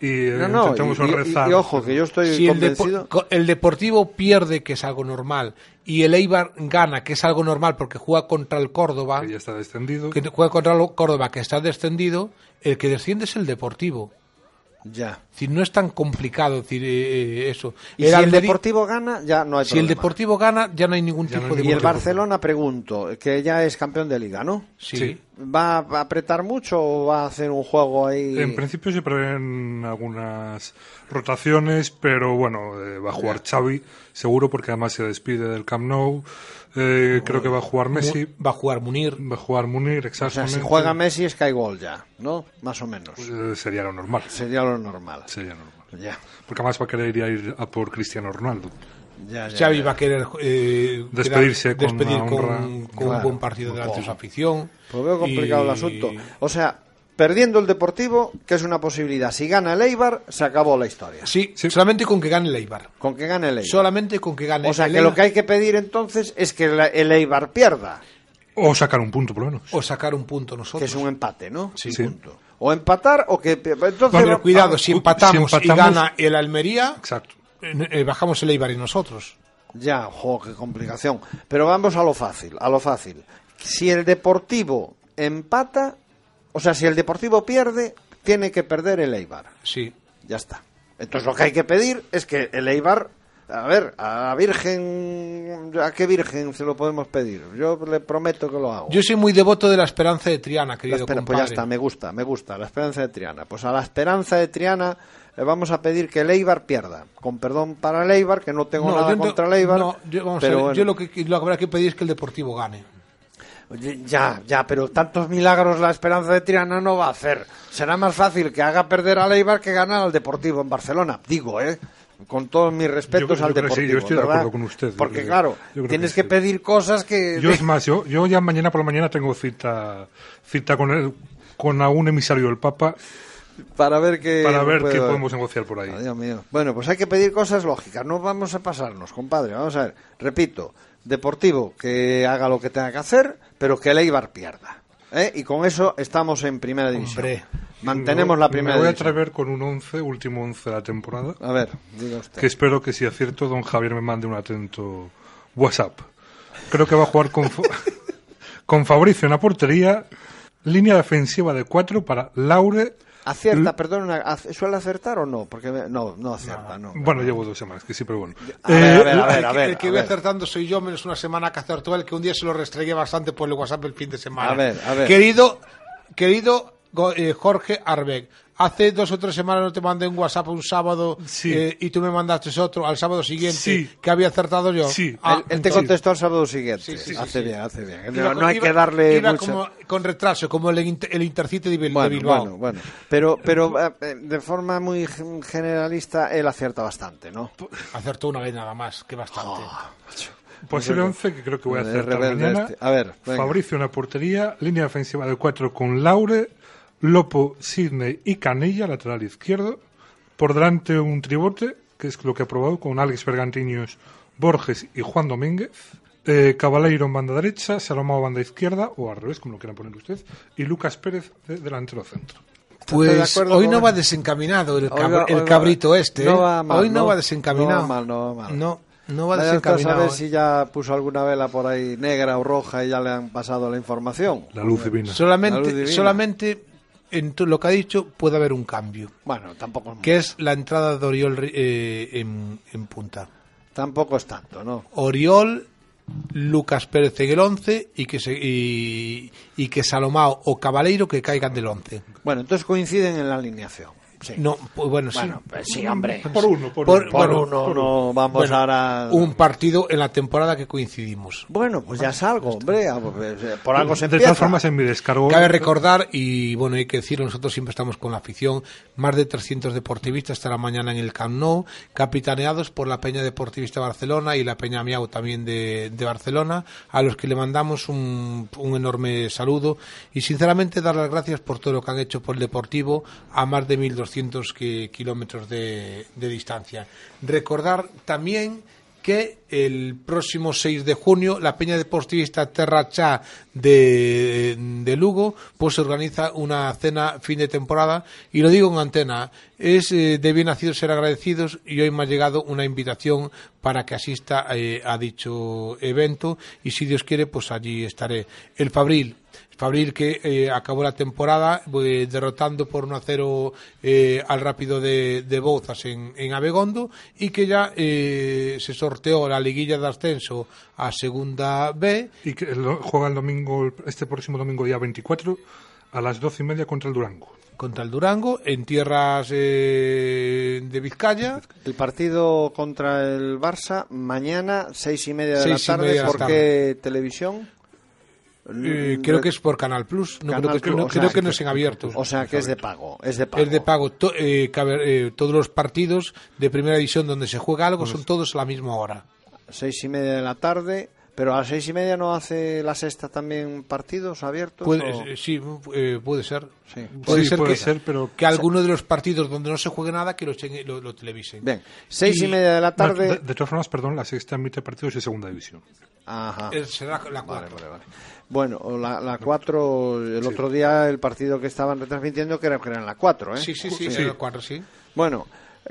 Speaker 7: y eh,
Speaker 5: No, no, y,
Speaker 7: intentemos
Speaker 5: y-
Speaker 7: rezar.
Speaker 5: y ojo, que yo estoy
Speaker 6: Si el, Depo-
Speaker 5: convencido.
Speaker 6: co- el Deportivo pierde, que es algo normal, y el Eibar gana, que es algo normal porque juega contra el Córdoba,
Speaker 7: que ya está descendido.
Speaker 6: que juega contra el Córdoba, que está descendido, el que desciende es el Deportivo.
Speaker 5: Ya.
Speaker 6: Es decir, no es tan complicado decir eh, eh, eso.
Speaker 5: Y
Speaker 6: El
Speaker 5: si el Deportivo gana, ya no hay
Speaker 6: si el. Deportivo gana, ya no hay ningún
Speaker 7: Ya no
Speaker 6: tipo
Speaker 7: hay
Speaker 6: de
Speaker 5: Y el. Barcelona, pregunto, que ya es campeón de liga, ¿no?
Speaker 6: Sí.
Speaker 7: Sí.
Speaker 5: ¿Va a apretar mucho o va a hacer un juego ahí?
Speaker 7: En principio se prevén algunas rotaciones, pero bueno, eh, va a jugar Xavi, seguro, porque además se despide del Camp Nou. Eh, creo que va a jugar Messi,
Speaker 6: Va a jugar Munir.
Speaker 7: va a jugar Munir,
Speaker 5: o sea,
Speaker 7: exactamente.
Speaker 5: si juega Messi es que hay gol ya, ¿no? Más o menos.
Speaker 7: Eh, sería lo normal.
Speaker 5: Sería lo normal.
Speaker 7: Sería normal.
Speaker 5: Ya,
Speaker 7: Porque además va a querer ir a por Cristiano Ronaldo.
Speaker 5: Ya, ya,
Speaker 6: Xavi
Speaker 5: ya.
Speaker 6: va a querer eh,
Speaker 7: Despedirse
Speaker 6: quedar-
Speaker 7: con
Speaker 6: despedir con,
Speaker 7: honra.
Speaker 6: con un buen partido delante de su afición.
Speaker 5: Pues veo complicado
Speaker 6: Y-
Speaker 5: el asunto. O sea, perdiendo el Deportivo, que es una posibilidad. Si gana el Eibar, se acabó la historia.
Speaker 6: Sí,
Speaker 7: Sí.
Speaker 6: solamente con que gane el Eibar.
Speaker 5: Con que gane el Eibar.
Speaker 6: Solamente con que gane
Speaker 5: O sea,
Speaker 6: el
Speaker 5: que lo que hay que pedir entonces es que la- el Eibar pierda,
Speaker 7: O sacar un punto, por lo menos.
Speaker 6: o sacar un punto
Speaker 5: que
Speaker 6: nosotros.
Speaker 5: es un empate, ¿no?
Speaker 7: Sí.
Speaker 5: Punto. O empatar o que... Entonces,
Speaker 6: Pero cuidado,
Speaker 5: ah,
Speaker 6: si
Speaker 7: si
Speaker 6: empatamos, y gana el Almería,
Speaker 7: Exacto.
Speaker 6: Eh, eh, bajamos el Eibar y nosotros.
Speaker 5: Ya, jo, qué complicación. Pero vamos a lo fácil, a lo fácil. Si el Deportivo empata, o sea, si el Deportivo pierde, tiene que perder el Eibar.
Speaker 6: Sí.
Speaker 5: Ya está. Entonces lo que hay que pedir es que el Eibar, a ver, a la Virgen, ¿a qué Virgen se lo podemos pedir? Yo le prometo que lo hago.
Speaker 6: Yo soy muy devoto de la esperanza de Triana,
Speaker 5: La
Speaker 6: querido
Speaker 5: espera- pues ya está, me gusta, me gusta, la esperanza de Triana. Pues a la esperanza de Triana le vamos a pedir que el Eibar pierda. Con perdón para el Eibar, que no tengo
Speaker 6: No,
Speaker 5: nada
Speaker 6: yo no-
Speaker 5: contra el Eibar.
Speaker 6: no, yo, vamos a
Speaker 5: pero
Speaker 6: ver,
Speaker 5: bueno.
Speaker 6: yo lo que, lo que habrá que pedir es que el Deportivo gane.
Speaker 5: Ya, ya, pero tantos milagros la esperanza de Triana no va a hacer. Será más fácil que haga perder al Eibar que ganar al Deportivo en Barcelona. Digo, ¿eh? Con todos mis respetos
Speaker 7: Yo- yo
Speaker 5: al
Speaker 7: que sí,
Speaker 5: Deportivo.
Speaker 7: yo estoy de acuerdo con usted.
Speaker 5: Porque, claro,
Speaker 7: yo creo que
Speaker 5: tienes que, pedir cosas que.
Speaker 7: Yo es más, yo, yo ya mañana por la mañana tengo cita cita con el, con algún emisario del Papa
Speaker 5: para ver qué
Speaker 7: Para ver qué podemos negociar por ahí.
Speaker 5: Ah, Dios mío. Bueno, pues hay que pedir cosas lógicas. No vamos a pasarnos, compadre. Vamos a ver. Repito, Deportivo que haga lo que tenga que hacer, pero que el Eibar pierda. ¿eh? Y con eso estamos en primera división.
Speaker 6: Hombre.
Speaker 5: Mantenemos
Speaker 7: Me-
Speaker 5: la primera
Speaker 7: Me voy a
Speaker 5: división.
Speaker 7: atrever con un 11, último 11 de la temporada.
Speaker 5: A ver, diga usted.
Speaker 7: Que espero que si acierto, don Javier me mande un atento WhatsApp. Creo que va a jugar con, con Fabricio en la portería. Línea defensiva de 4 para Laure.
Speaker 5: Acierta, perdón, ¿ac- ¿suele acertar o no? Porque no, no acierta, no.
Speaker 7: Bueno, llevo dos semanas, que sí, pero bueno.
Speaker 5: A ver,
Speaker 7: Eh,
Speaker 5: a ver, a
Speaker 6: El
Speaker 5: ver,
Speaker 6: que-
Speaker 5: a ver.
Speaker 6: el que voy acertando soy yo, menos una semana que acertó él, que un día se lo restregué bastante por el WhatsApp el fin de semana.
Speaker 5: A ver, a ver.
Speaker 6: Querido, querido eh, Jorge Arbeck, hace dos o tres semanas no te mandé un WhatsApp un sábado
Speaker 7: Sí.
Speaker 6: eh, y tú me mandaste otro al sábado siguiente
Speaker 7: Sí.
Speaker 6: que había acertado yo.
Speaker 7: Sí.
Speaker 6: Ah,
Speaker 5: él, él te contestó el sábado siguiente.
Speaker 6: Sí, sí, sí,
Speaker 5: hace
Speaker 6: sí.
Speaker 5: bien, hace bien.
Speaker 6: Iba
Speaker 5: No,
Speaker 6: con-
Speaker 5: no hay
Speaker 6: iba-
Speaker 5: que darle
Speaker 6: iba
Speaker 5: mucha-
Speaker 6: como con retraso, como el, Inter- el Intercity de,
Speaker 5: Bueno,
Speaker 6: Bilbao.
Speaker 5: bueno, bueno. Pero, pero eh, de forma muy gen- generalista, él acierta bastante, ¿no?
Speaker 6: Acertó una vez nada más, que bastante.
Speaker 7: Posible 11 que creo que voy a
Speaker 5: rebelde
Speaker 7: mañana.
Speaker 5: este. A ver, venga.
Speaker 7: Fabricio en la portería. Línea defensiva de 4 con Laure, Lopo, Sidney y Canella, lateral izquierdo. Por delante un tribote, que es lo que he probado, con Alex Bergantiños, Borges y Juan Domínguez. Eh, Cabaleiro en banda derecha, Salomao banda izquierda, o al revés, como lo quieran poner usted. Y Lucas Pérez de delantero centro.
Speaker 6: Pues hoy no va desencaminado el,
Speaker 5: Hoy
Speaker 6: cab-
Speaker 5: va-
Speaker 6: el
Speaker 5: hoy va-
Speaker 6: cabrito este.
Speaker 5: no
Speaker 6: ¿eh?
Speaker 5: va mal,
Speaker 6: hoy no,
Speaker 5: no-
Speaker 6: va desencaminado.
Speaker 5: no va mal, no va mal.
Speaker 6: No, no va
Speaker 5: a
Speaker 6: desencaminado.
Speaker 5: saber
Speaker 6: ¿eh?
Speaker 5: si ya puso alguna vela por ahí negra o roja y ya le han pasado la información.
Speaker 7: La luz divina.
Speaker 5: La luz
Speaker 6: Solamente,
Speaker 5: divina.
Speaker 6: solamente en lo que ha dicho puede haber un cambio,
Speaker 5: Bueno, tampoco,
Speaker 6: que es la entrada de Oriol eh, en, en punta.
Speaker 5: tampoco es tanto, ¿no?
Speaker 6: Oriol, Lucas Pérez en el 11 y que, se, y, y que Salomao o Cabaleiro que caigan del 11.
Speaker 5: Bueno, entonces coinciden en la alineación. Sí.
Speaker 6: No, pues bueno, sí.
Speaker 5: Bueno, pues sí, hombre.
Speaker 7: Por uno, por,
Speaker 6: Por-
Speaker 7: uno.
Speaker 5: Por
Speaker 6: bueno,
Speaker 5: uno, no vamos
Speaker 6: Bueno,
Speaker 5: ahora...
Speaker 6: un partido en la temporada que coincidimos.
Speaker 5: Bueno, pues ya es algo, hombre. pues, eh, Por algo se
Speaker 7: de
Speaker 5: empieza.
Speaker 7: todas formas, en mi descargo.
Speaker 6: Cabe recordar, y bueno, hay que decirlo, nosotros siempre estamos con la afición, más de 300 deportivistas estará mañana en el Camp Nou, capitaneados por la Peña Deportivista Barcelona y la Peña Miau también de, de Barcelona, a los que le mandamos un, un enorme saludo y sinceramente dar las gracias por todo lo que han hecho por el Deportivo a más de 1.200 ki- kilómetros de, distancia. Recordar también que el próximo 6 de junio la Peña Deportivista Terra Chá de, de Lugo pues organiza una cena fin de temporada y lo digo en antena es eh, de bien nacidos ser agradecidos y hoy me ha llegado una invitación para que asista eh, a dicho evento y si Dios quiere pues allí estaré el Fabril Fabril que eh, acabó la temporada eh, derrotando por 1 a 0 eh, al rápido de, de Bouzas en, en Abegondo y que ya eh, se sorteó la liguilla de ascenso a Segunda B.
Speaker 7: Y que juega el domingo, este próximo domingo, día 24, a las 12 y media contra el Durango.
Speaker 6: contra el Durango en tierras eh, de Vizcaya.
Speaker 5: El partido contra el Barça mañana, seis y media de
Speaker 6: Seis
Speaker 5: la tarde.
Speaker 6: media de la
Speaker 5: ¿Por qué televisión?
Speaker 6: Eh, creo que es por Canal Plus, no
Speaker 5: Canal
Speaker 6: creo que,
Speaker 5: Plus,
Speaker 6: no-
Speaker 5: sea,
Speaker 6: creo que no es en abierto.
Speaker 5: O sea, que es de pago. Es de pago.
Speaker 6: Es de pago. To- eh, cabe- eh, todos los partidos de primera división donde se juega algo son todos a la misma hora.
Speaker 5: Seis y media de la tarde. Pero a las seis y media no hace la sexta también partidos abiertos.
Speaker 6: Puede,
Speaker 5: o-
Speaker 6: eh, sí, eh, puede ser.
Speaker 5: Sí.
Speaker 6: Puede
Speaker 7: Sí,
Speaker 6: ser,
Speaker 7: puede
Speaker 6: que,
Speaker 7: ser, pero-
Speaker 6: que alguno de los partidos donde no se juegue nada que lo, echen- lo, lo televisen.
Speaker 5: Bien, seis y,
Speaker 6: Y-
Speaker 5: media de la
Speaker 7: No,
Speaker 5: tarde.
Speaker 7: de, de todas formas, perdón, la sexta emite partidos de segunda división.
Speaker 5: Ajá.
Speaker 6: Eh, será la
Speaker 5: Vale,
Speaker 6: cuarta.
Speaker 5: vale, vale. Bueno, la, la 4, el otro día el partido que estaban retransmitiendo que era, que era en la 4, ¿eh?
Speaker 6: Sí, sí, sí, será la cuarta, sí.
Speaker 5: Bueno,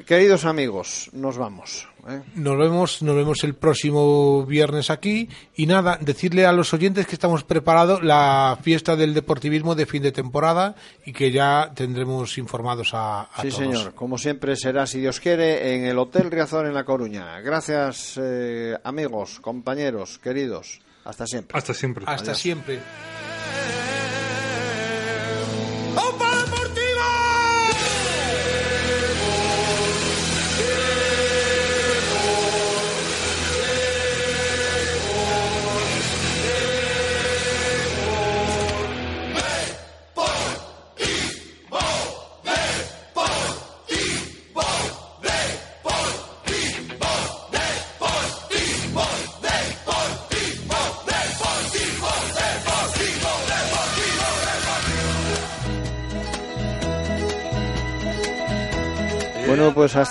Speaker 5: queridos amigos, nos vamos. ¿eh?
Speaker 6: Nos vemos, nos vemos el próximo viernes aquí y nada, decirle a los oyentes que estamos preparados la fiesta del deportivismo de fin de temporada y que ya tendremos informados a, a
Speaker 5: Sí,
Speaker 6: todos.
Speaker 5: señor. Como siempre será, si Dios quiere, en el Hotel Riazor en La Coruña. Gracias, eh, amigos, compañeros, queridos. Hasta siempre.
Speaker 7: Hasta siempre.
Speaker 6: Hasta
Speaker 5: Adiós.
Speaker 6: siempre.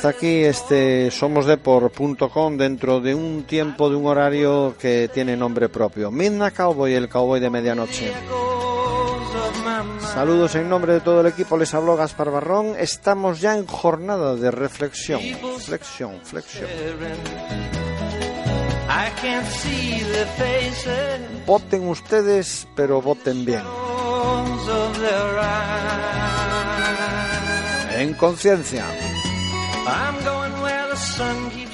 Speaker 5: Hasta aquí este somosdepor.com dentro de un tiempo, de un horario que tiene nombre propio. Midnight Cowboy, el cowboy de medianoche. Saludos en nombre de todo el equipo, les habló Gaspar Barrón. Estamos ya en jornada de reflexión, flexión, flexión. Voten ustedes, pero voten bien. En conciencia.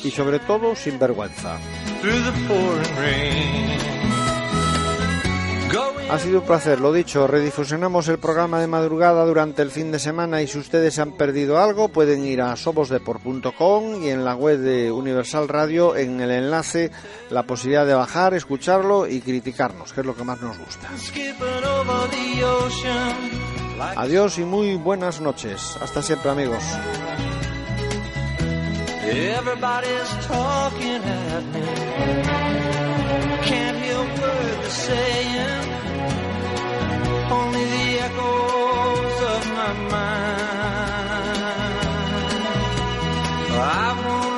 Speaker 5: Y sobre todo sin vergüenza. Ha sido un placer, lo dicho, redifusionamos el programa de madrugada durante el fin de semana y si ustedes han perdido algo pueden ir a somosdepor.com y en la web de Universal Radio en el enlace la posibilidad de bajar, escucharlo y criticarnos, que es lo que más nos gusta. Adiós y muy buenas noches. Hasta siempre amigos.
Speaker 4: Everybody's talking at me. Can't hear a word they're saying. Only the echoes of my mind. I won't